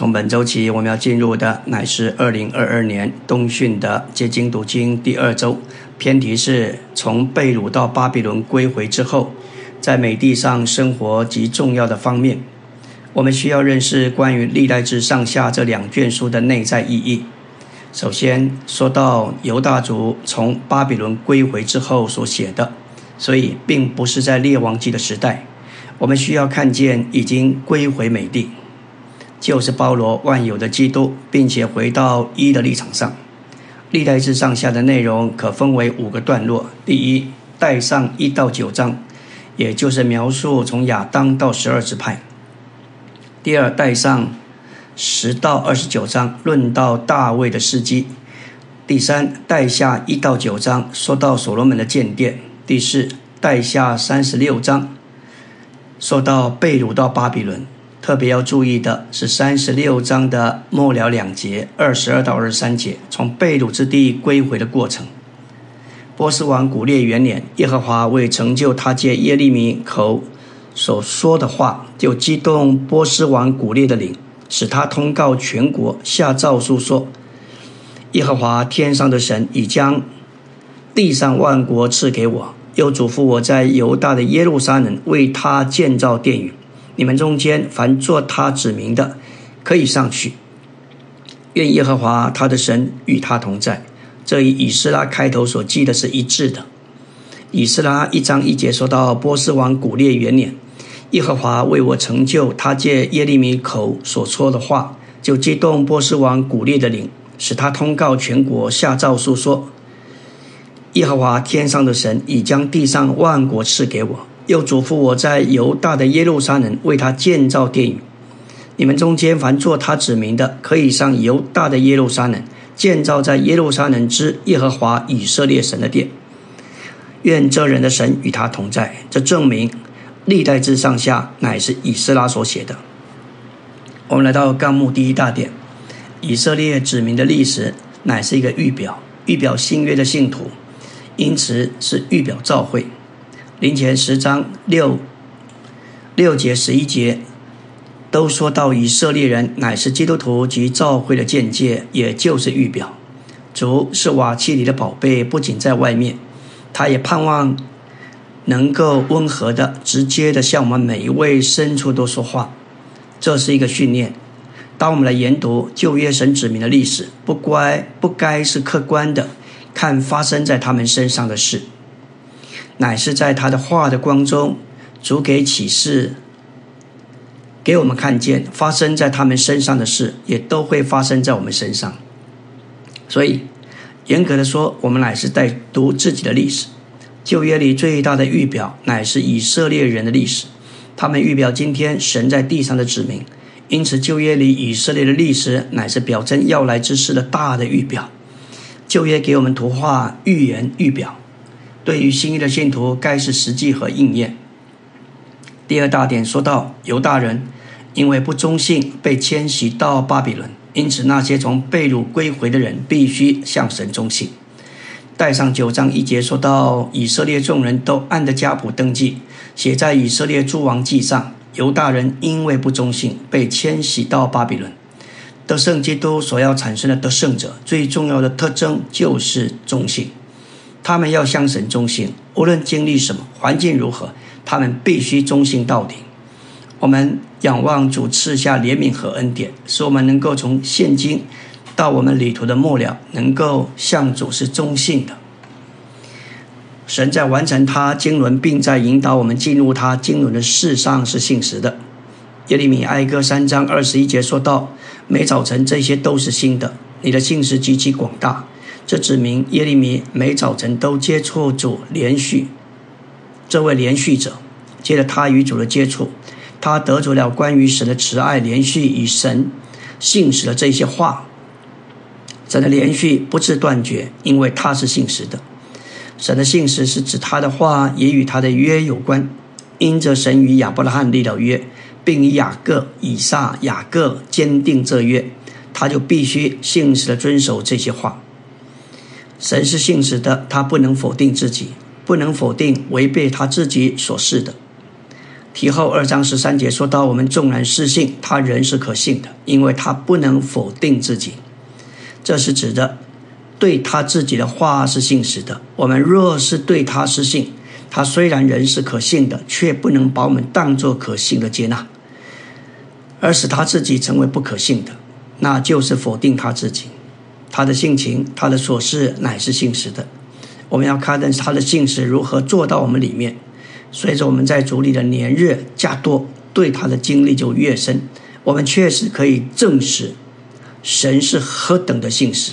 从本周起，我们要进入的乃是二零二二年冬训的结经读经第二周，偏题是从贝鲁到巴比伦归回之后，在美地上生活及重要的方面，我们需要认识关于历代志上下这两卷书的内在意义。首先说到犹大族从巴比伦归回之后所写的，所以并不是在列王记的时代，我们需要看见已经归回美地。就是包罗万有的基督，并且回到一的立场上。历代志上下的内容可分为五个段落：第一，带上一到九章，也就是描述从亚当到十二支派；第二，带上十到二十九章，论到大卫的事迹；第三，带下一到九章，说到所罗门的建殿；第四，带下三十六章，说到被掳到巴比伦。特别要注意的是，三十六章的末了两节，二十二到二十三节，从被掳之地归回的过程。波斯王古列元年，耶和华为成就他借耶利米口所说的话，就激动波斯王古列的灵，使他通告全国，下诏书说：耶和华天上的神已将地上万国赐给我，又嘱咐我在犹大的耶路撒冷为他建造殿宇。你们中间凡做他指明的，可以上去。愿耶和华他的神与他同在。这与以斯拉开头所记的是一致的。以斯拉一章一节说到波斯王古列元年，耶和华为我成就他借耶利米口所说的话，就激动波斯王古列的灵，使他通告全国，下诏书说：耶和华天上的神已将地上万国赐给我。又嘱咐我在犹大的耶路撒冷为他建造殿宇。你们中间凡做他指明的，可以上犹大的耶路撒冷，建造在耶路撒冷之耶和华以色列神的殿。愿这人的神与他同在。这证明历代之上下乃是以斯拉所写的。我们来到纲目第一大点，以色列指明的历史乃是一个预表，预表新约的信徒，因此是预表召会。林前十章六六节十一节都说到以色列人乃是基督徒及教会的见解，也就是预表。主是瓦器里的宝贝，不仅在外面，他也盼望能够温和的、直接的向我们每一位深处都说话。这是一个训练。当我们来研读旧约神指明的历史，不乖不该是客观的看发生在他们身上的事。乃是在他的话的光中，主给启示，给我们看见发生在他们身上的事，也都会发生在我们身上。所以，严格的说，我们乃是在读自己的历史。旧约里最大的预表，乃是以色列人的历史。他们预表今天神在地上的指明。因此，旧约里以色列的历史，乃是表征要来之事的大的预表。旧约给我们图画、预言、预表。对于新一的信徒，该是实际和应验。第二大点说到犹大人因为不忠信被迁徙到巴比伦，因此那些从被掳归回的人必须向神忠信。带上九章一节说到以色列众人都按着家谱登记，写在以色列诸王记上。犹大人因为不忠信被迁徙到巴比伦。得胜基督所要产生的得胜者，最重要的特征就是忠信。他们要向神忠心，无论经历什么环境如何，他们必须忠心到底。我们仰望主赐下怜悯和恩典，使我们能够从现今到我们旅途的末了，能够向主是忠信的。神在完成他经纶，并在引导我们进入他经纶的事上是信实的。耶利米哀歌三章二十一节说道：“每早晨这些都是新的，你的信实极其广大。”这指明耶利米每早晨都接触主，连续这位连续者，接着他与主的接触，他得着了关于神的慈爱，连续与神信实的这些话。神的连续不致断绝，因为他是信实的。神的信实是指他的话也与他的约有关，因着神与亚伯拉罕立了约，并以雅各、以撒、雅各坚定这约，他就必须信实的遵守这些话。神是信实的，他不能否定自己，不能否定违背他自己所示的。提后二章十三节说到：我们纵然失信，他仍是可信的，因为他不能否定自己。这是指的对他自己的话是信实的。我们若是对他失信，他虽然人是可信的，却不能把我们当作可信的接纳，而使他自己成为不可信的，那就是否定他自己。他的性情，他的所事乃是信实的。我们要看的是他的信实如何做到我们里面。随着我们在主里的年日加多，对他的经历就越深。我们确实可以证实，神是何等的信实。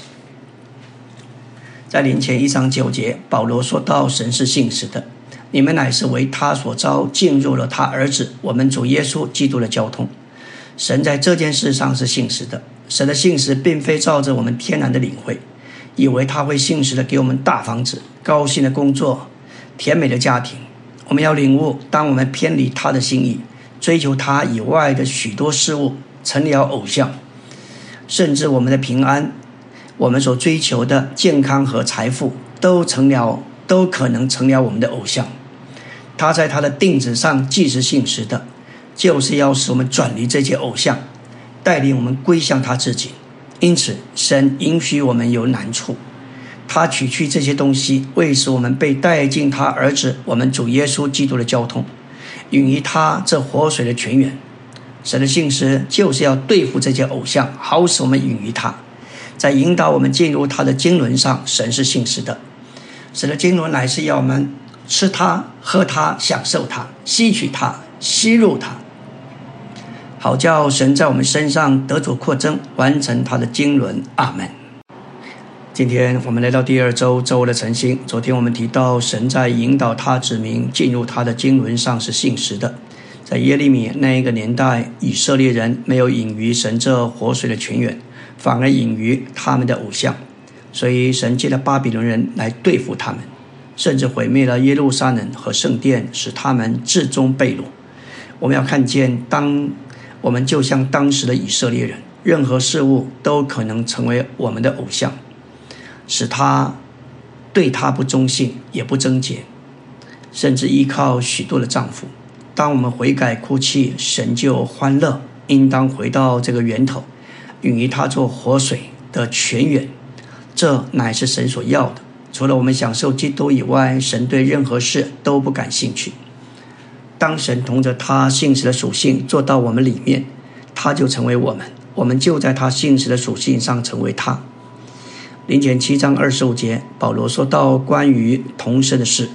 在临前一章九节，保罗说到神是信实的。你们乃是为他所招，进入了他儿子我们主耶稣基督的交通。神在这件事上是信实的。神的信实并非照着我们天然的领会，以为他会信实的给我们大房子、高兴的工作、甜美的家庭。我们要领悟，当我们偏离他的心意，追求他以外的许多事物，成了偶像，甚至我们的平安、我们所追求的健康和财富，都成了，都可能成了我们的偶像。他在他的定旨上既是信实的，就是要使我们转离这些偶像，带领我们归向他自己。因此，神允许我们有难处。他取去这些东西，为使我们被带进他儿子我们主耶稣基督的交通，允于他这活水的泉源。神的信实就是要对付这些偶像，好使我们允于他，在引导我们进入他的经纶上。神是信实的，神的经纶乃是要我们吃它、喝它、享受它、吸取它、吸入它，好叫神在我们身上得主扩增，完成他的经纶。阿门。今天我们来到第二周周的晨星。昨天我们提到，神在引导他子民进入他的经纶上是信实的。在耶利米那一个年代，以色列人没有隐于神这活水的泉源，反而隐于他们的偶像，所以神借了巴比伦人来对付他们，甚至毁灭了耶路撒冷和圣殿，使他们至终被掳。我们要看见，当我们就像当时的以色列人，任何事物都可能成为我们的偶像。使他对他不忠信，也不贞洁，甚至依靠许多的丈夫。当我们悔改哭泣，神就欢乐。应当回到这个源头，允于他做活水的泉源。这乃是神所要的。除了我们享受基督以外，神对任何事都不感兴趣。当神同着他信实的属性做到我们里面，他就成为我们，我们就在他信实的属性上成为他。零前七章二十五节，保罗说到关于同生的事，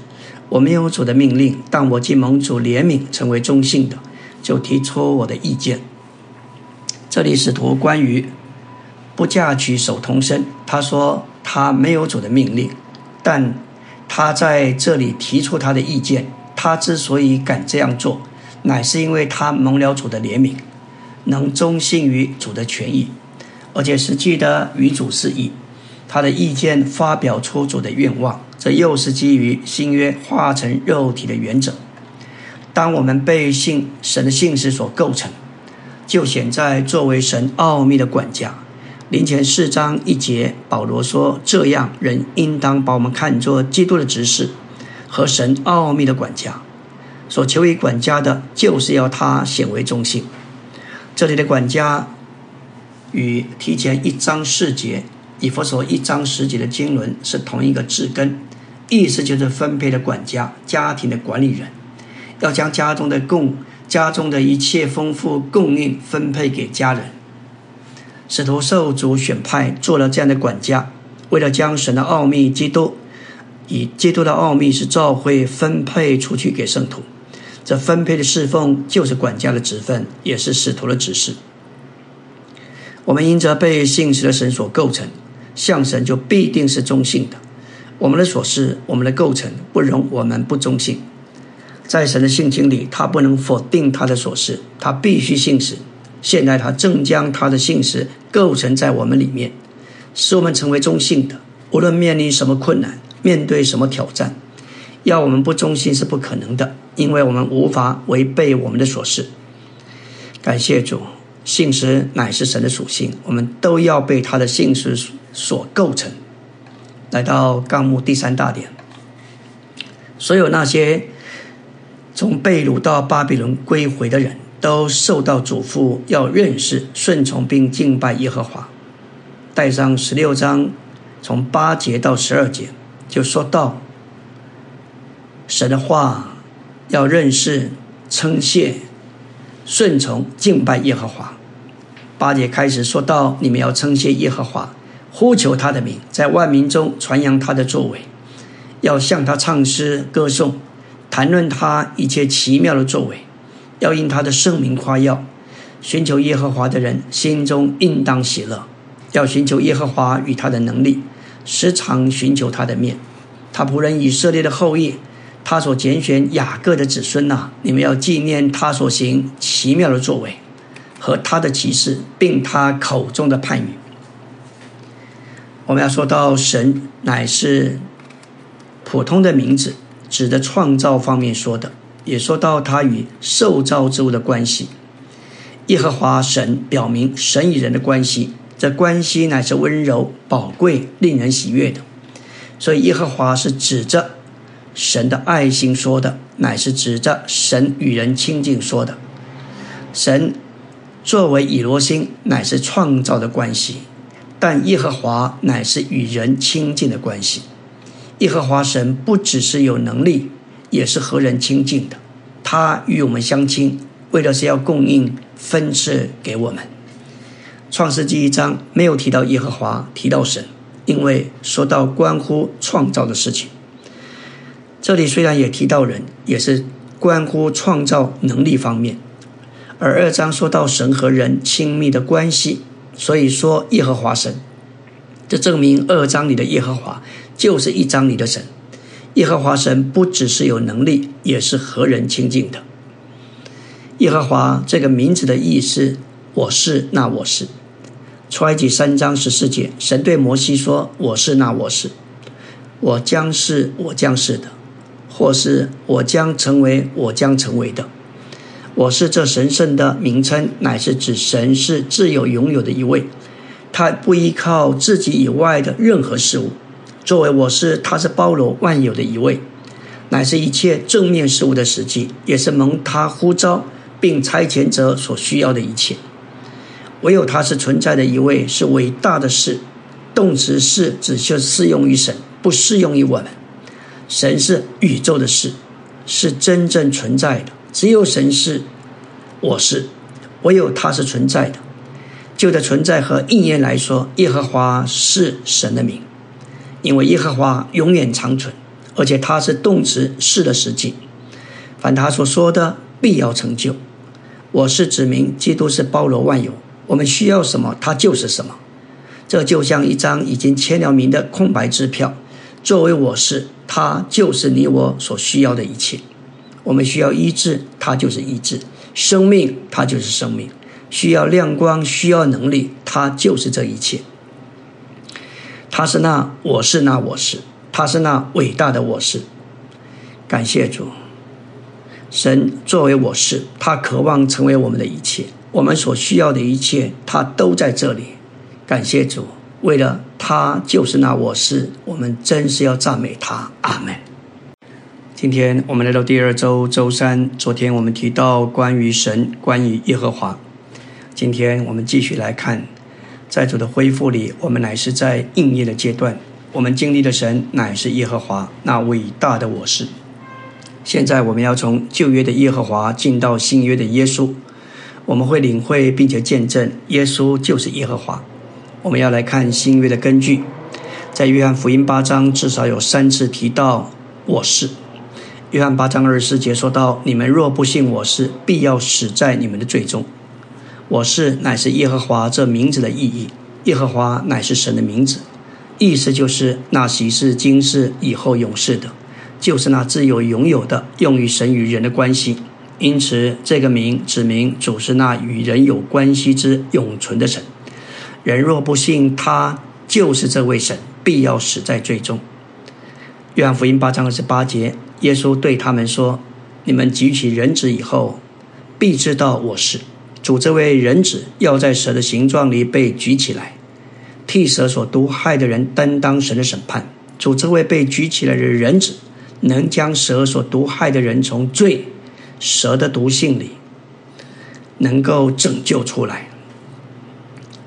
我没有主的命令，但我既蒙主怜悯，成为中性的，就提出我的意见。这里使徒关于不嫁娶守同生，他说他没有主的命令，但他在这里提出他的意见。他之所以敢这样做，乃是因为他蒙了主的怜悯，能忠信于主的权益，而且实际的与主是一。他的意见发表出主的愿望，这又是基于新约化成肉体的原则。当我们被信神的信实所构成，就显在作为神奥秘的管家。临前四章一节，保罗说：“这样人应当把我们看作基督的执事和神奥秘的管家。所求于管家的，就是要他显为中心。”这里的管家与提前一章四节。以佛所一章十节的经纶是同一个字根，意思就是分配的管家、家庭的管理人，要将家中的供、家中的一切丰富供应分配给家人。使徒受主选派做了这样的管家，为了将神的奥秘基督，以基督的奥秘是召会分配出去给圣徒。这分配的侍奉就是管家的职分，也是使徒的指示。我们因着被信实的神所构成。向神就必定是中性的，我们的所事、我们的构成不容我们不中性。在神的性情里，他不能否定他的所事，他必须信实。现在他正将他的信实构成在我们里面，使我们成为中性的。无论面临什么困难，面对什么挑战，要我们不忠心是不可能的，因为我们无法违背我们的所事。感谢主。信实乃是神的属性，我们都要被他的信实所构成。来到纲目第三大点，所有那些从被掳到巴比伦归回的人都受到嘱咐，要认识、顺从并敬拜耶和华。带上十六章，从八节到十二节，就说到神的话，要认识、称谢、顺从、敬拜耶和华。八节开始说到，你们要称谢耶和华，呼求他的名，在万民中传扬他的作为，要向他唱诗歌颂。谈论他一切奇妙的作为，要因他的圣名夸耀。寻求耶和华的人心中应当喜乐，要寻求耶和华与他的能力，时常寻求他的面。他仆人以色列的后裔，他所拣选雅各的子孙呐，你们要纪念他所行奇妙的作为和他的启示，并他口中的判语。我们要说到神乃是普通的名字。指的创造方面说的，也说到他与受造之物的关系。耶和华神表明神与人的关系，这关系乃是温柔、宝贵、令人喜悦的。所以耶和华是指着神的爱心说的，乃是指着神与人亲近说的。神作为以罗星，乃是创造的关系，但耶和华乃是与人亲近的关系。耶和华神不只是有能力，也是和人亲近的。他与我们相亲，为的是要供应分赐给我们。创世纪一章没有提到耶和华，提到神，因为说到关乎创造的事情。这里虽然也提到人，也是关乎创造能力方面。而二章说到神和人亲密的关系，所以说耶和华神。这证明二章里的耶和华就是一章里的神。耶和华神不只是有能力，也是和人亲近的。耶和华这个名字的意思，我是那我是。出埃及三章十四节，神对摩西说：“我是那我是，我将是我将是的，或是我将成为我将成为的。我是这神圣的名称，乃是指神是自有拥有的一位。”他不依靠自己以外的任何事物，作为我是，他是包罗万有的一位，乃是一切正面事物的实际，也是蒙他呼召并差遣者所需要的一切。唯有他是存在的一位，是伟大的事。动词是只就适用于神，不适用于我们。神是宇宙的事，是真正存在的。只有神是，我是，唯有他是存在的。就的存在和应验来说，耶和华是神的名，因为耶和华永远长存，而且他是动词是的实际，凡他所说的必要成就。我是指明基督是包罗万有，我们需要什么，它就是什么。这就像一张已经签了名的空白支票，作为我是，他就是你我所需要的一切。我们需要医治，他就是医治；生命，他就是生命。需要亮光，需要能力，他就是这一切。他是那我是那我是，他是那伟大的我是。感谢主，神作为我是，他渴望成为我们的一切，我们所需要的一切，他都在这里。感谢主，为了他就是那我是，我们真是要赞美他。阿门。今天我们来到第二周周三，昨天我们提到关于神，关于耶和华。今天我们继续来看，在主的恢复里，我们乃是在应验的阶段。我们经历的神乃是耶和华，那伟大的我是。现在我们要从旧约的耶和华进到新约的耶稣，我们会领会并且见证耶稣就是耶和华。我们要来看新约的根据，在约翰福音八章至少有三次提到我是。约翰八章二十四节说到：“你们若不信我是，必要死在你们的罪中。”我是乃是耶和华这名字的意义。耶和华乃是神的名字，意思就是那喜事、今世、以后永世的，就是那自由拥有的，用于神与人的关系。因此，这个名指明主是那与人有关系之永存的神。人若不信他就是这位神，必要死在罪中。约翰福音八章二十八节，耶稣对他们说：“你们举起人子以后，必知道我是。”主这位人子要在蛇的形状里被举起来，替蛇所毒害的人担当神的审判。主这位被举起来的人子，能将蛇所毒害的人从罪蛇的毒性里，能够拯救出来。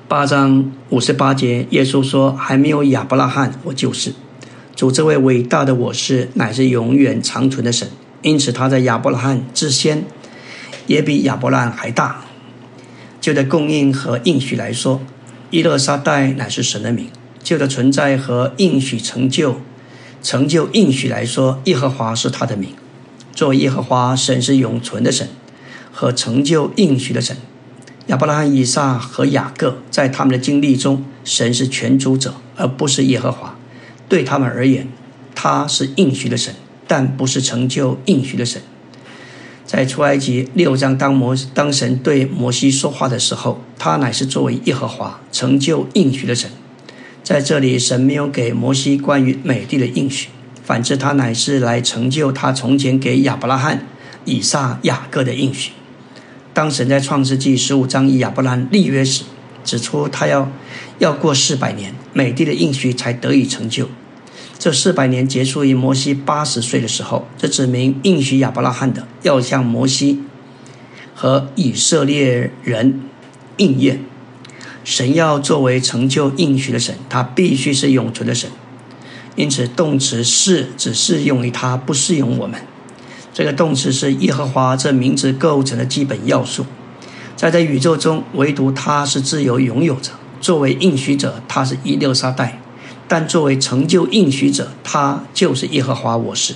八章五十八节，耶稣说：“还没有亚伯拉罕，我就是。”主这位伟大的我是，乃是永远长存的神。因此，他在亚伯拉罕之先，也比亚伯拉罕还大。旧的供应和应许来说，伊勒沙代乃是神的名；旧的存在和应许成就、成就应许来说，耶和华是他的名。作为耶和华神是永存的神和成就应许的神。亚伯拉罕、以撒和雅各在他们的经历中，神是全主者，而不是耶和华。对他们而言，他是应许的神，但不是成就应许的神。在出埃及六章，当摩当神对摩西说话的时候，他乃是作为耶和华成就应许的神。在这里，神没有给摩西关于美地的应许，反之，他乃是来成就他从前给亚伯拉罕、以撒、雅各的应许。当神在创世纪十五章以亚伯拉罕立约时，指出他要要过四百年，美帝的应许才得以成就。这四百年结束于摩西八十岁的时候，这指明应许亚伯拉罕的要向摩西和以色列人应验。神要作为成就应许的神，他必须是永存的神。因此，动词是只适用于他，不适用我们。这个动词是耶和华这名字构成的基本要素。在这宇宙中，唯独他是自由拥有者。作为应许者，他是伊六沙代；但作为成就应许者，他就是耶和华。我是。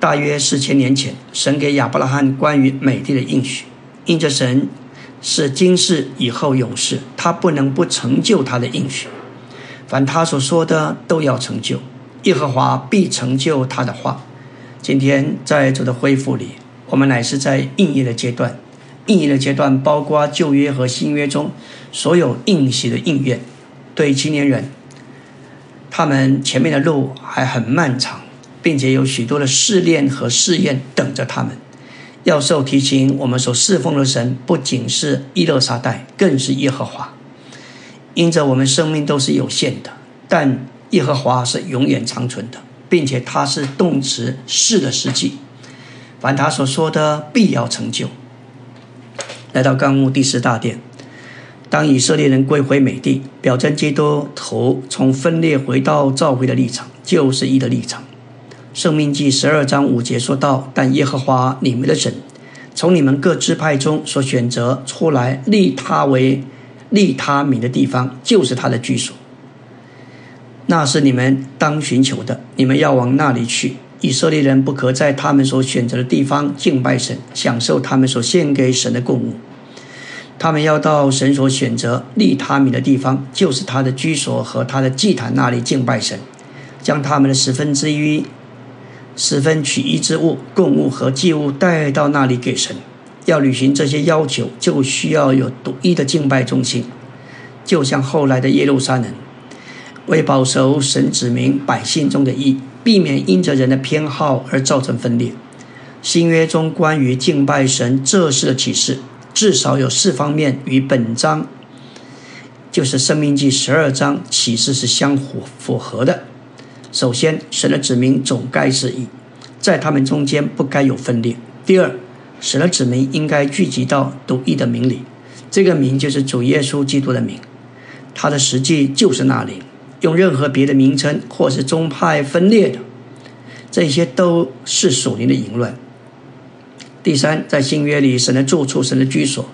大约四千年前，神给亚伯拉罕关于美地的应许，因着神是今世以后永世，他不能不成就他的应许。凡他所说的都要成就，耶和华必成就他的话。今天在主的恢复里，我们乃是在应验的阶段。应验的阶段包括旧约和新约中所有应许的应验。对青年人，他们前面的路还很漫长，并且有许多的试炼和试验等着他们。要受提醒，我们所侍奉的神不仅是伊勒沙代，更是耶和华。因着我们生命都是有限的，但耶和华是永远长存的。并且他是动词是的实际，凡他所说的必要成就。来到纲目第四大殿，当以色列人归回美地，表征基督徒从分裂回到召回的立场，就是一的立场。生命记十二章五节说道：“但耶和华你们的神，从你们各支派中所选择出来立他为利他米的地方，就是他的居所。”那是你们当寻求的，你们要往那里去。以色列人不可在他们所选择的地方敬拜神，享受他们所献给神的供物。他们要到神所选择利他米的地方，就是他的居所和他的祭坛那里敬拜神，将他们的十分之一、十分取一之物、供物和祭物带到那里给神。要履行这些要求，就需要有独一的敬拜中心，就像后来的耶路撒冷。为保守神子民百姓中的义，避免因着人的偏好而造成分裂。新约中关于敬拜神这事的启示，至少有四方面与本章，就是《生命记》十二章启示是相符符合的。首先，神的子民总该是义，在他们中间不该有分裂。第二，神的子民应该聚集到独一的名里，这个名就是主耶稣基督的名，他的实际就是那里。用任何别的名称，或是宗派分裂的，这些都是属灵的淫乱。第三，在新约里，神的住处、神的居所，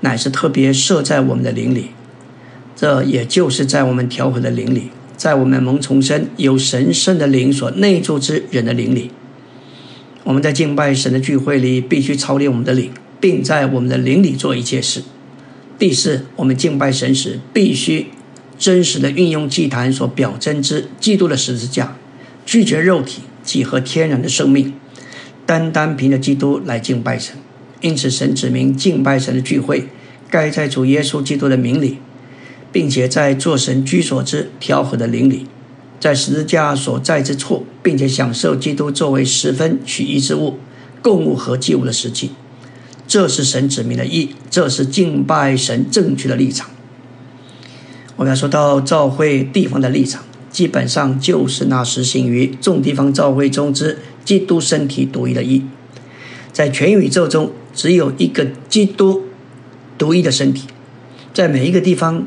乃是特别设在我们的灵里，这也就是在我们调和的灵里，在我们蒙重生、有神圣的灵所内住之人的灵里。我们在敬拜神的聚会里，必须操练我们的灵，并在我们的灵里做一切事。第四，我们敬拜神时，必须。真实的运用祭坛所表征之基督的十字架，拒绝肉体，几何天然的生命，单单凭着基督来敬拜神。因此，神指明敬拜神的聚会，该在主耶稣基督的名里，并且在做神居所之调和的灵里，在十字架所在之处，并且享受基督作为十分取一之物、供物和祭物的实际。这是神指明的意，这是敬拜神正确的立场。我们要说到教会地方的立场，基本上就是那实行于众地方教会中之基督身体独一的义。在全宇宙中只有一个基督独一的身体，在每一个地方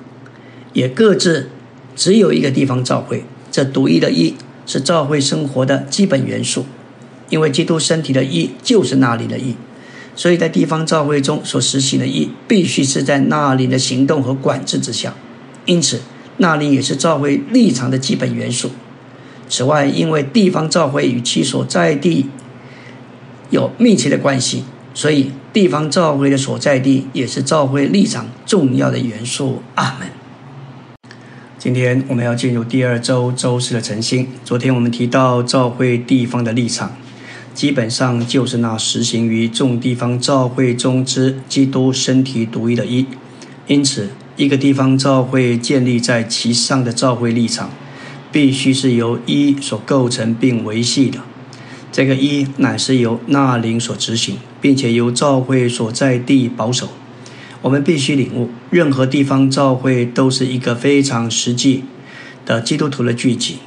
也各自只有一个地方召会。这独一的一是召会生活的基本元素，因为基督身体的一就是那里的一，所以在地方召会中所实行的一必须是在那里的行动和管制之下。因此，那里也是召会立场的基本元素。此外，因为地方召会与其所在地有密切的关系，所以地方召会的所在地也是召会立场重要的元素。阿门。今天我们要进入第二周周四的晨星。昨天我们提到召会地方的立场，基本上就是那实行于众地方召会中之基督身体独一的一。因此。一个地方教会建立在其上的教会立场，必须是由一所构成并维系的。这个一乃是由纳灵所执行，并且由教会所在地保守。我们必须领悟，任何地方教会都是一个非常实际的基督徒的聚集。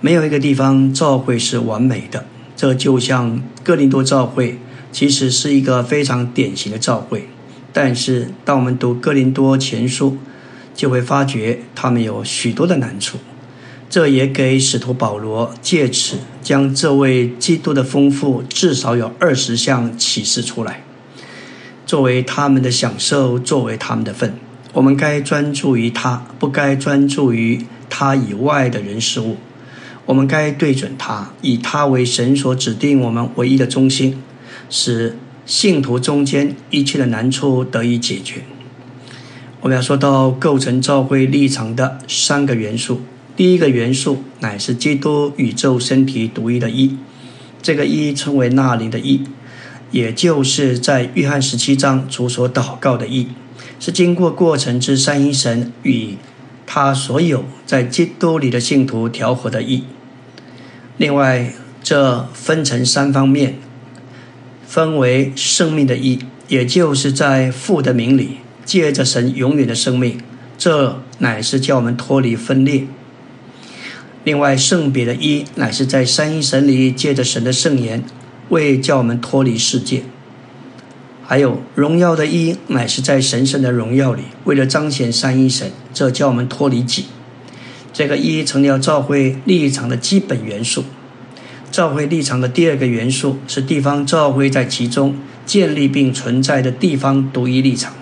没有一个地方教会是完美的。这就像哥林多教会，其实是一个非常典型的教会。但是，当我们读哥林多前书，就会发觉他们有许多的难处。这也给使徒保罗借此将这位基督的丰富至少有二十项启示出来，作为他们的享受，作为他们的份。我们该专注于他，不该专注于他以外的人事物。我们该对准他，以他为神所指定我们唯一的中心，使。信徒中间一切的难处得以解决。我们要说到构成教会立场的三个元素。第一个元素乃是基督宇宙身体独一的一，这个一称为那灵的一，也就是在约翰十七章主所祷告的意，是经过过程之三一神与他所有在基督里的信徒调和的意。另外，这分成三方面。分为生命的一，也就是在父的名里借着神永远的生命，这乃是叫我们脱离分裂。另外，圣别的一乃是在三一神里借着神的圣言，为叫我们脱离世界。还有荣耀的一乃是在神圣的荣耀里，为了彰显三一神，这叫我们脱离己。这个一成了教会立场的基本元素。教会立场的第二个元素是地方教会在其中建立并存在的地方独一立场。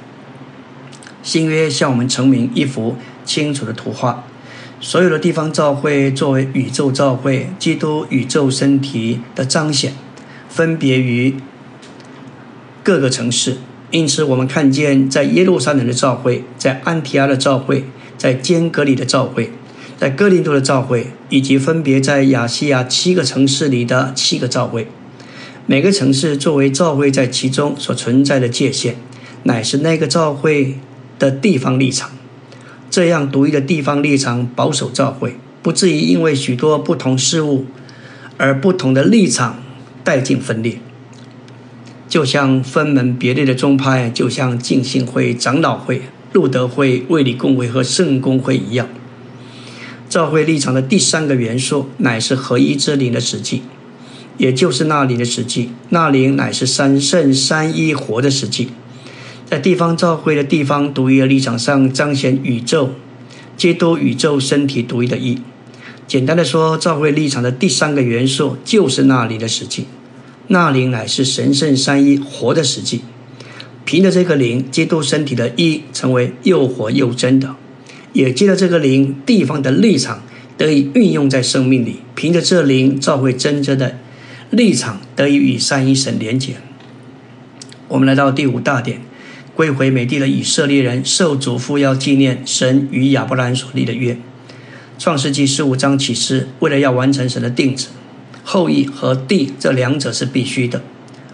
新约向我们呈明一幅清楚的图画：所有的地方教会作为宇宙教会、基督宇宙身体的彰显，分别于各个城市。因此，我们看见在耶路撒冷的教会、在安提阿的教会、在坚格里的教会。在哥林多的教会，以及分别在亚细亚七个城市里的七个教会，每个城市作为教会在其中所存在的界限，乃是那个教会的地方立场。这样独一的地方立场保守教会，不至于因为许多不同事物而不同的立场带进分裂。就像分门别类的宗派，就像敬信会、长老会、路德会、卫理公会和圣公会一样。教会立场的第三个元素乃是合一之灵的实际，也就是那灵的实际。那灵乃是三圣三一活的实际，在地方教会的地方独一的立场上彰显宇宙、基督宇宙身体独一的一。简单的说，教会立场的第三个元素就是那灵的实际。那灵乃是神圣三一活的实际，凭着这个灵，基督身体的一成为又活又真的。也借着这个灵地方的立场得以运用在生命里，凭着这灵召会真正的立场得以与三一神连结。我们来到第五大点，归回美地的以色列人受嘱咐要纪念神与亚伯兰所立的约。创世纪十五章启示，为了要完成神的定旨，后裔和地这两者是必须的。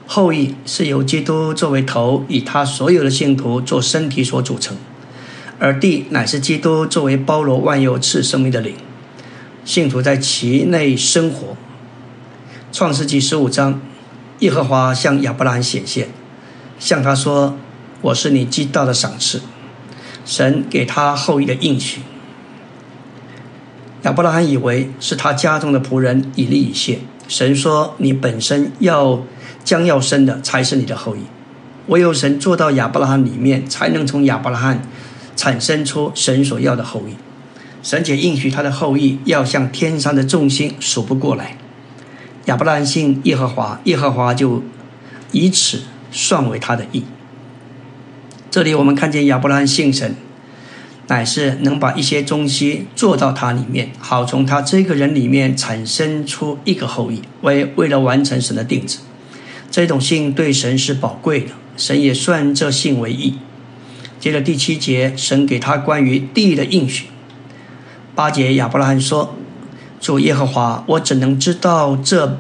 后裔是由基督作为头，以他所有的信徒做身体所组成。而地乃是基督作为包罗万有赐生命的灵，信徒在其内生活。创世纪十五章，耶和华向亚伯兰显现，向他说：“我是你极大的赏赐。”神给他后裔的应许。亚伯拉罕以为是他家中的仆人以利以谢。神说：“你本身要将要生的才是你的后裔。唯有神做到亚伯拉罕里面，才能从亚伯拉罕产生出神所要的后裔。神且应许他的后裔要像天上的众星，数不过来。亚伯拉罕信耶和华，耶和华就以此算为他的义。这里我们看见亚伯拉罕信神，乃是能把一些东西做到他里面，好从他这个人里面产生出一个后裔，为为了完成神的定旨。这种信对神是宝贵的，神也算这信为义。接着第七节，神给他关于地的应许。八节亚伯拉罕说：“主耶和华，我怎能知道这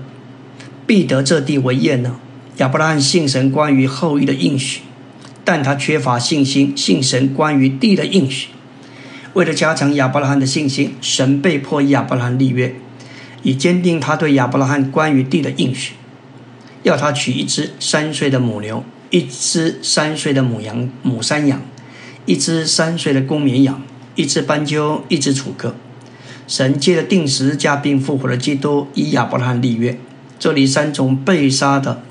必得这地为业呢？”亚伯拉罕信神关于后裔的应许，但他缺乏信心信神关于地的应许。为了加强亚伯拉罕的信心，神被迫亚伯拉罕立约，以坚定他对亚伯拉罕关于地的应许，要他取一只三岁的母牛，一只三岁的母羊、母山羊，一只三岁的公绵羊。一只斑鸠，一只楚歌。神借着定时加并复活的基督，以亚伯拉罕立约。这里三种被杀的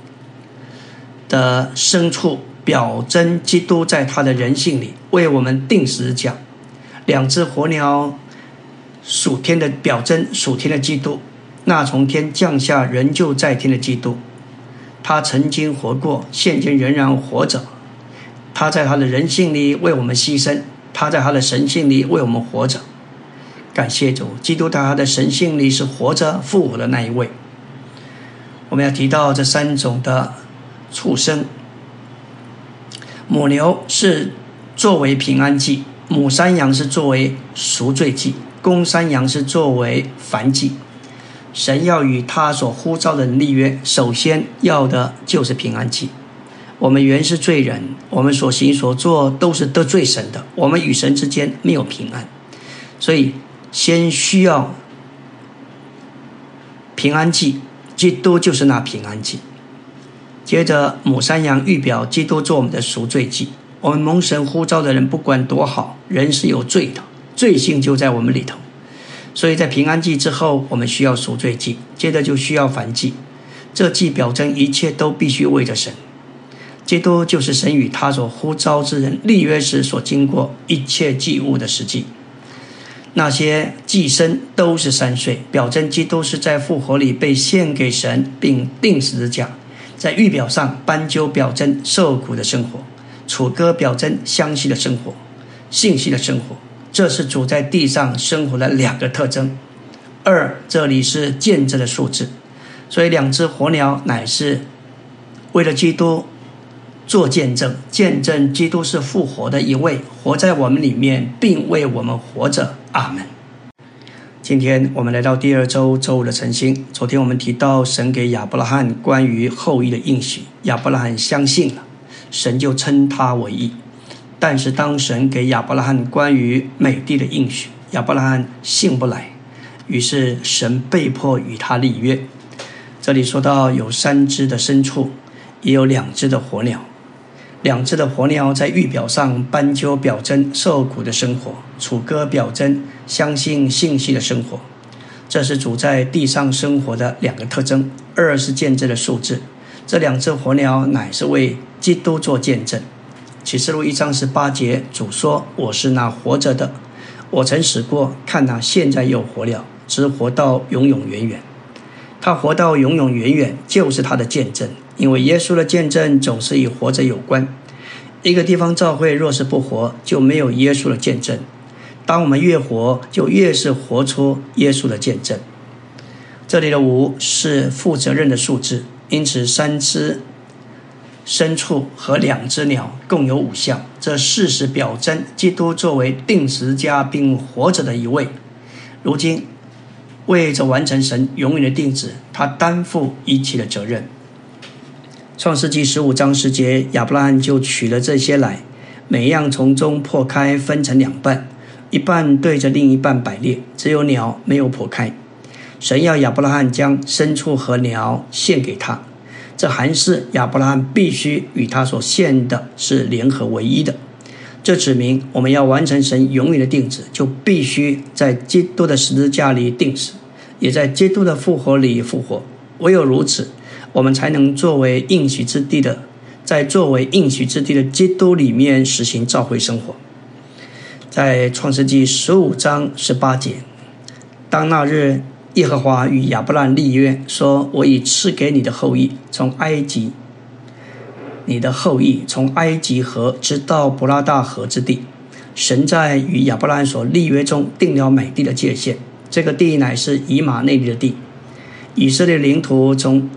的牲畜，表征基督在他的人性里为我们定时讲。两只火鸟，属天的表征，属天的基督，那从天降下仍旧在天的基督。他曾经活过，现今仍然活着。他在他的人性里为我们牺牲。他在他的神性里为我们活着，感谢主，基督在他的神性里是活着复活的那一位。我们要提到这三种的畜生：母牛是作为平安祭，母山羊是作为赎罪祭，公山羊是作为燔祭。神要与他所呼召的人立约，首先要的就是平安祭。我们原是罪人，我们所行所做都是得罪神的，我们与神之间没有平安，所以先需要平安祭，基督就是那平安祭。接着母山羊预表基督做我们的赎罪祭。我们蒙神呼召的人，不管多好，人是有罪的，罪性就在我们里头。所以在平安祭之后，我们需要赎罪祭，接着就需要燔祭。这祭表征一切都必须为着神。基督就是神与他所呼召之人立约时所经过一切祭物的实际。那些祭牲都是三岁，表征基督是在复活里被献给神，并定十字架。在预表上，斑鸠表征受苦的生活，楚歌表征相系的生活，信息的生活。这是主在地上生活的两个特征。二，这里是见证的数字，所以两只火鸟乃是为了基督。做见证，见证基督是复活的一位，活在我们里面，并为我们活着。阿门。今天我们来到第二周周五的晨星。昨天我们提到神给亚伯拉罕关于后裔的应许，亚伯拉罕相信了，神就称他为义。但是当神给亚伯拉罕关于美帝的应许，亚伯拉罕信不来，于是神被迫与他立约。这里说到有三只的牲畜，也有两只的火鸟。两只的火鸟在玉表上，斑鸠表征受苦的生活，楚歌表征相信信息的生活。这是主在地上生活的两个特征。二是见证的数字，这两只火鸟乃是为基督做见证。启示录一章十八节，主说：“我是那活着的，我曾死过，看那现在又活了，只活到永永远远。他活到永永远远，就是他的见证。”因为耶稣的见证总是与活着有关。一个地方教会若是不活，就没有耶稣的见证。当我们越活，就越是活出耶稣的见证。这里的五是负责任的数字，因此三只牲畜和两只鸟共有五项。这事实表征基督作为定时家并活着的一位，如今为着完成神永远的定旨，他担负一切的责任。创世纪十五章十节，亚伯拉罕就取了这些来，每样从中破开，分成两半，一半对着另一半摆列，只有鸟没有破开。神要亚伯拉罕将牲畜和鸟献给他，这还是亚伯拉罕必须与他所献的是联合唯一的。这指明我们要完成神永远的定旨，就必须在基督的十字架里定死，也在基督的复活里复活。唯有如此。我们才能作为应许之地的，在作为应许之地的基督里面实行召会生活。在创世纪十五章十八节，当那日耶和华与亚伯兰立约，说：“我已赐给你的后裔从埃及，你的后裔从埃及河直到伯拉大河之地。”神在与亚伯兰所立约中定了美地的界限，这个地乃是以马内利的地。以色列领土从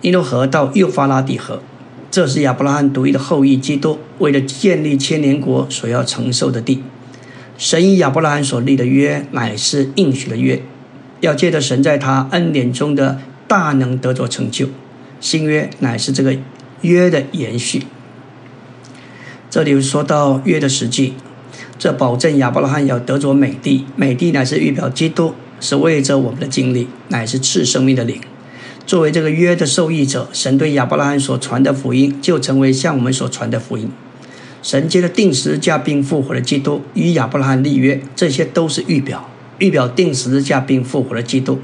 尼罗河到幼发拉底河，这是亚伯拉罕独一的后裔基督为了建立千年国所要承受的地。神与亚伯拉罕所立的约乃是应许的约，要借着神在他恩典中的大能得着成就。新约乃是这个约的延续。这里说到约的实际，这保证亚伯拉罕要得着美地，美地乃是预表基督，是为着我们的经历，乃是赐生命的灵。作为这个约的受益者，神对亚伯拉罕所传的福音，就成为向我们所传的福音。神接着定时加并复活的基督与亚伯拉罕立约，这些都是预表，预表定十字架并复活的基督，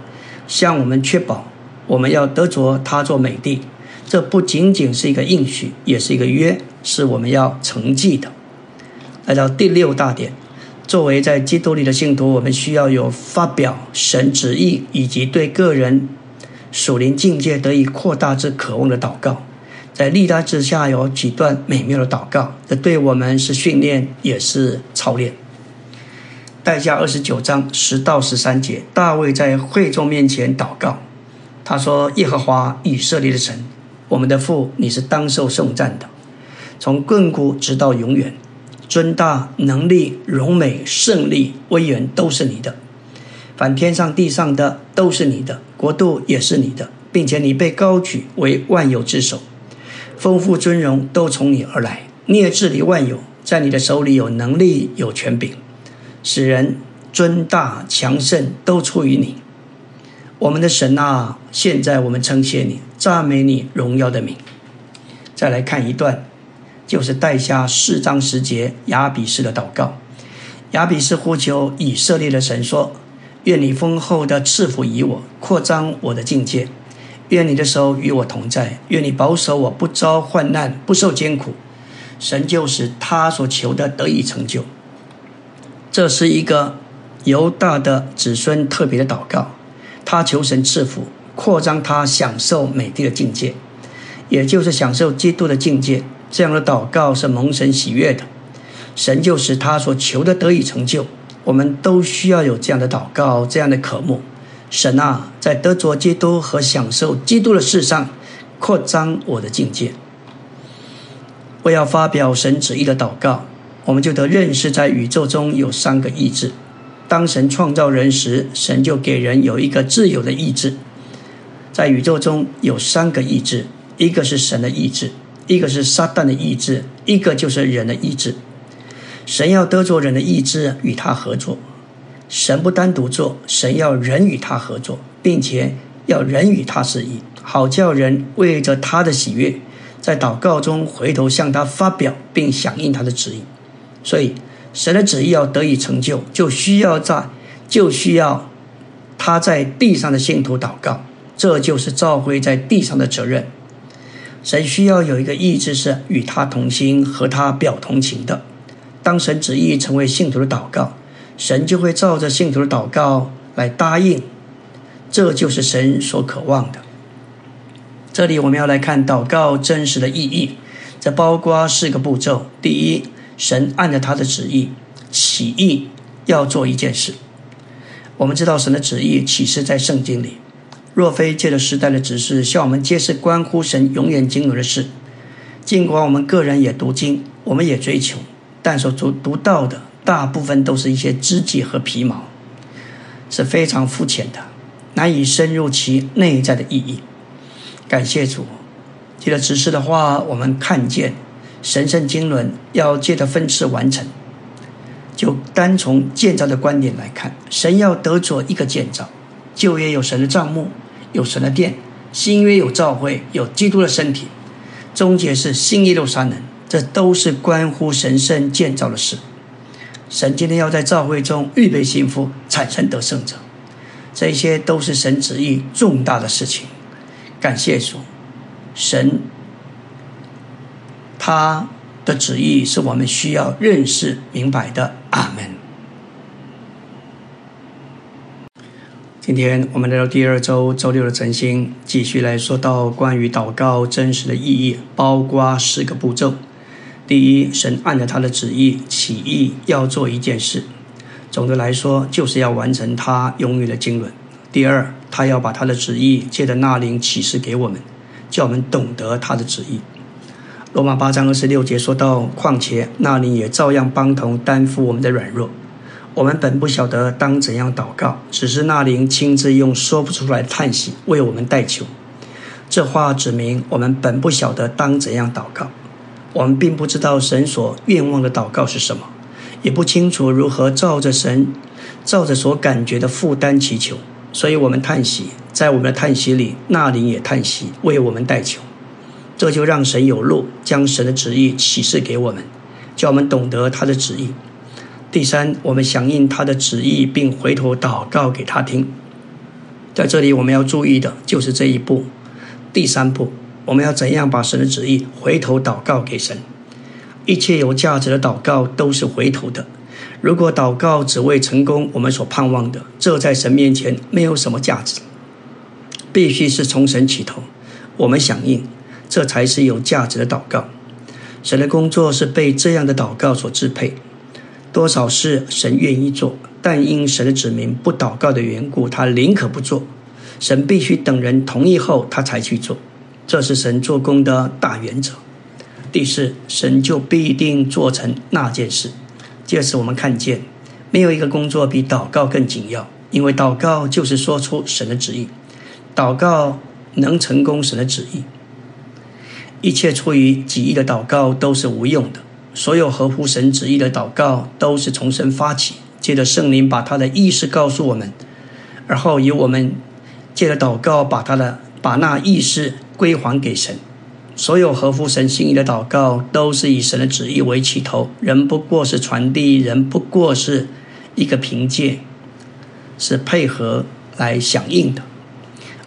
向我们确保我们要得着他做美帝。这不仅仅是一个应许，也是一个约，是我们要承继的。来到第六大点，作为在基督里的信徒，我们需要有发表神旨意以及对个人属灵境界得以扩大之渴望的祷告。在历代之下有几段美妙的祷告，这对我们是训练，也是操练。代下二十九章十到十三节，大卫在会众面前祷告，他说：“耶和华以色列的神，我们的父，你是当受颂赞的，从亘古直到永远，尊大能力、荣美、胜利、威严都是你的，凡天上地上的都是你的，国度也是你的，并且你被高举为万有之首。”丰富尊荣都从你而来，你也治理万有，在你的手里有能力有权柄，使人尊大强盛都出于你。我们的神啊，现在我们称谢你，赞美你荣耀的名。再来看一段，就是带下四章十节亚比斯的祷告。亚比斯呼求以色列的神说：“愿你丰厚的赐福于我，扩张我的境界。”愿你的手与我同在，愿你保守我不遭患难，不受艰苦。神就使他所求的得以成就。这是一个犹大的子孙特别的祷告，他求神赐福，扩张他享受美地的境界，也就是享受基督的境界。这样的祷告是蒙神喜悦的，神就使他所求的得以成就。我们都需要有这样的祷告，这样的渴慕。神啊，在得着基督和享受基督的事上，扩张我的境界。我要发表神旨意的祷告，我们就得认识，在宇宙中有三个意志。当神创造人时，神就给人有一个自由的意志。在宇宙中有三个意志，一个是神的意志，一个是撒旦的意志，一个就是人的意志。神要得着人的意志，与他合作。神不单独做，神要人与他合作，并且要人与他示意，好叫人为着他的喜悦，在祷告中回头向他发表并响应他的旨意。所以，神的旨意要得以成就，就需要在就需要他在地上的信徒祷告，这就是召会在地上的责任。神需要有一个意志是与他同心、和他表同情的。当神旨意成为信徒的祷告。神就会照着信徒的祷告来答应，这就是神所渴望的。这里我们要来看祷告真实的意义，这包括四个步骤：第一，神按着他的旨意起意要做一件事。我们知道神的旨意启示在圣经里，若非借着时代的指示向我们揭示关乎神永远经纶的事，尽管我们个人也读经，我们也追求，但所读读到的。大部分都是一些肢体和皮毛，是非常肤浅的，难以深入其内在的意义。感谢主，借着指示的话，我们看见神圣经纶要借着分次完成。就单从建造的观点来看，神要得着一个建造，旧约有神的帐幕，有神的殿；新约有教会，有基督的身体，终结是新耶路撒冷。这都是关乎神圣建造的事。神今天要在教会中预备幸福，产生得胜者，这些都是神旨意重大的事情。感谢主，神他的旨意是我们需要认识明白的。阿门。今天我们来到第二周周六的晨星，继续来说到关于祷告真实的意义，包括四个步骤。第一，神按着他的旨意起意要做一件事，总的来说就是要完成他拥有的经纶。第二，他要把他的旨意借着那灵启示给我们，叫我们懂得他的旨意。罗马八章二十六节说到，况且那灵也照样帮同担负我们的软弱。我们本不晓得当怎样祷告，只是那灵亲自用说不出来的叹息为我们代求。这话指明我们本不晓得当怎样祷告，我们并不知道神所愿望的祷告是什么，也不清楚如何照着神、照着所感觉的负担祈求。所以我们叹息，在我们的叹息里，那灵也叹息为我们代求。这就让神有路，将神的旨意启示给我们，叫我们懂得他的旨意。第三，我们响应他的旨意，并回头祷告给他听。在这里，我们要注意的就是这一步。第三步，我们要怎样把神的旨意回头祷告给神？一切有价值的祷告都是回头的。如果祷告只为成功我们所盼望的，这在神面前没有什么价值。必须是从神起头，我们响应，这才是有价值的祷告。神的工作是被这样的祷告所支配。多少事神愿意做，但因神的子民不祷告的缘故，他宁可不做。神必须等人同意后，他才去做。这是神做工的大原则。第四，神就必定做成那件事。借此，我们看见没有一个工作比祷告更紧要，因为祷告就是说出神的旨意。祷告能成功神的旨意，一切出于己意的祷告都是无用的。所有合乎神旨意的祷告都是从神发起，借着圣灵把他的意识告诉我们，而后由我们借着祷告把他的把那意识归还给神。所有合乎神心意的祷告都是以神的旨意为起头，人不过是传递，人不过是一个凭借，是配合来响应的。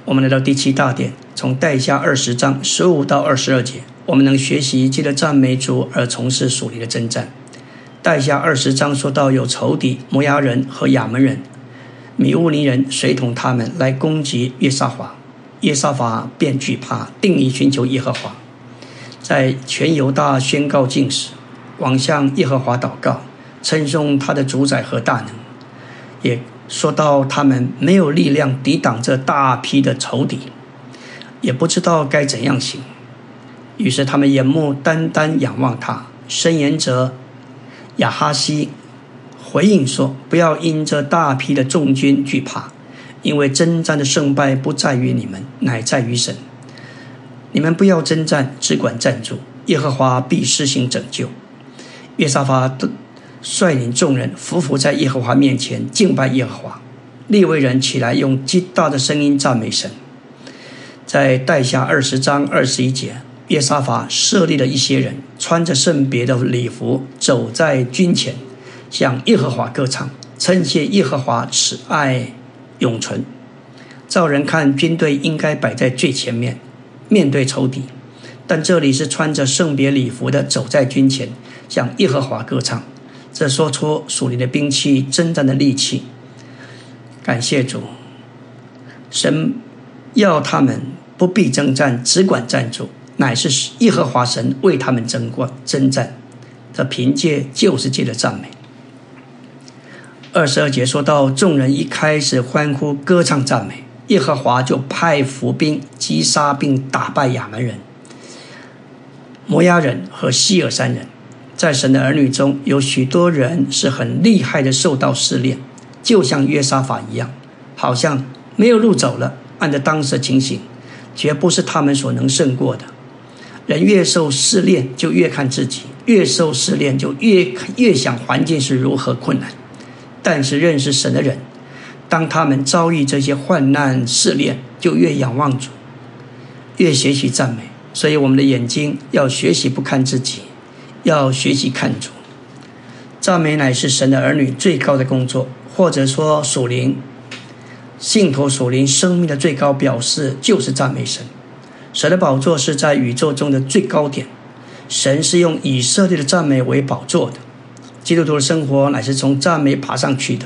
我们来到第七大点，从代下二十章十五到二十二节。我们能学习借着赞美主而从事属灵的征战。代下二十章说到有仇敌摩押人和亚门人、米乌尼人随同他们来攻击约沙华，约沙华便惧怕，定义寻求耶和华，在全犹大宣告禁食，往向耶和华祷告，称颂他的主宰和大能，也说到他们没有力量抵挡这大批的仇敌，也不知道该怎样行。于是他们眼目单单仰望他。申言者亚哈西回应说：“不要因这大批的众军惧怕，因为征战的胜败不在于你们，乃在于神。你们不要征战，只管站住。耶和华必施行拯救。”约沙法率领众人伏伏在耶和华面前敬拜耶和华。利未人起来用极大的声音赞美神。在代下二十章二十一节。约沙法设立了一些人，穿着圣别的礼服，走在军前，向耶和华歌唱，称谢耶和华慈爱永存。照人看，军队应该摆在最前面，面对仇敌，但这里是穿着圣别礼服的，走在军前，向耶和华歌唱，这说出属灵的兵器征战的利器。感谢主，神要他们不必征战，只管站住。乃是耶和华神为他们争冠征战，这凭借旧世界的赞美。二十二节说到，众人一开始欢呼歌唱赞美，耶和华就派伏兵击杀并打败亚门人、摩押人和希尔山人。在神的儿女中有许多人是很厉害的，受到试炼，就像约沙法一样，好像没有路走了。按照当时的情形，绝不是他们所能胜过的。人越受试炼，就越看自己；越受试炼，就越越想环境是如何困难。但是认识神的人，当他们遭遇这些患难试炼，就越仰望主，越学习赞美。所以，我们的眼睛要学习不看自己，要学习看主。赞美乃是神的儿女最高的工作，或者说属灵信徒属灵生命的最高表示，就是赞美神。神的宝座是在宇宙中的最高点，神是用以色列的赞美为宝座的。基督徒的生活乃是从赞美爬上去的，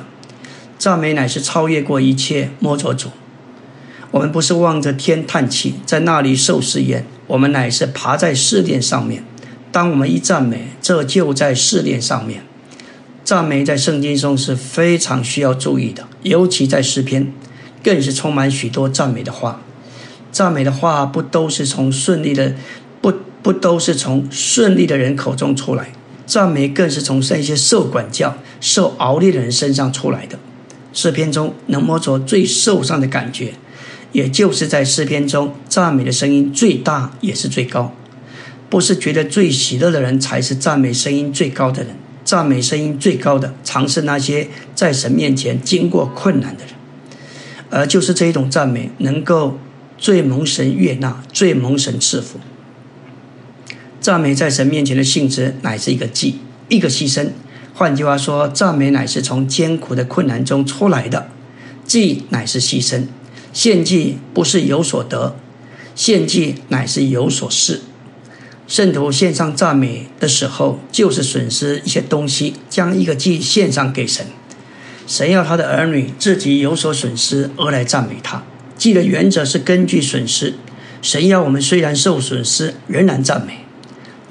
赞美乃是超越过一切摸着主。我们不是望着天叹气，在那里受试验，我们乃是爬在试炼上面。当我们一赞美，这就在试炼上面。赞美在圣经中是非常需要注意的，尤其在诗篇，更是充满许多赞美的话。赞美的话不都是从顺利的，不不都是从顺利的人口中出来。赞美更是从那些受管教、受熬炼的人身上出来的。诗篇中能摸着最受伤的感觉，也就是在诗篇中赞美的声音最大也是最高。不是觉得最喜乐的人才是赞美声音最高的人，赞美声音最高的，常是那些在神面前经过困难的人。而就是这一种赞美，能够最蒙神悦纳，最蒙神赐福。赞美在神面前的性质，乃是一个祭，一个牺牲。换句话说，赞美乃是从艰苦的困难中出来的，祭乃是牺牲。献祭不是有所得，献祭乃是有所失。圣徒献上赞美的时候，就是损失一些东西，将一个祭献上给神。神要他的儿女自己有所损失而来赞美他。记的原则是根据损失，神要我们虽然受损失，仍然赞美。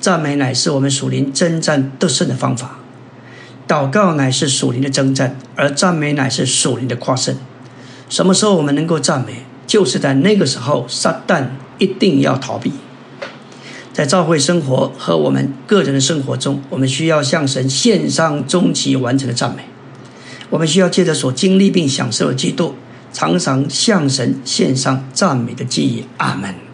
赞美乃是我们属灵征战得胜的方法，祷告乃是属灵的征战，而赞美乃是属灵的夸胜。什么时候我们能够赞美？就是在那个时候，撒旦一定要逃避。在教会生活和我们个人的生活中，我们需要向神献上终极完成的赞美。我们需要借着所经历并享受的基督，常常向神献上赞美的记忆。阿门。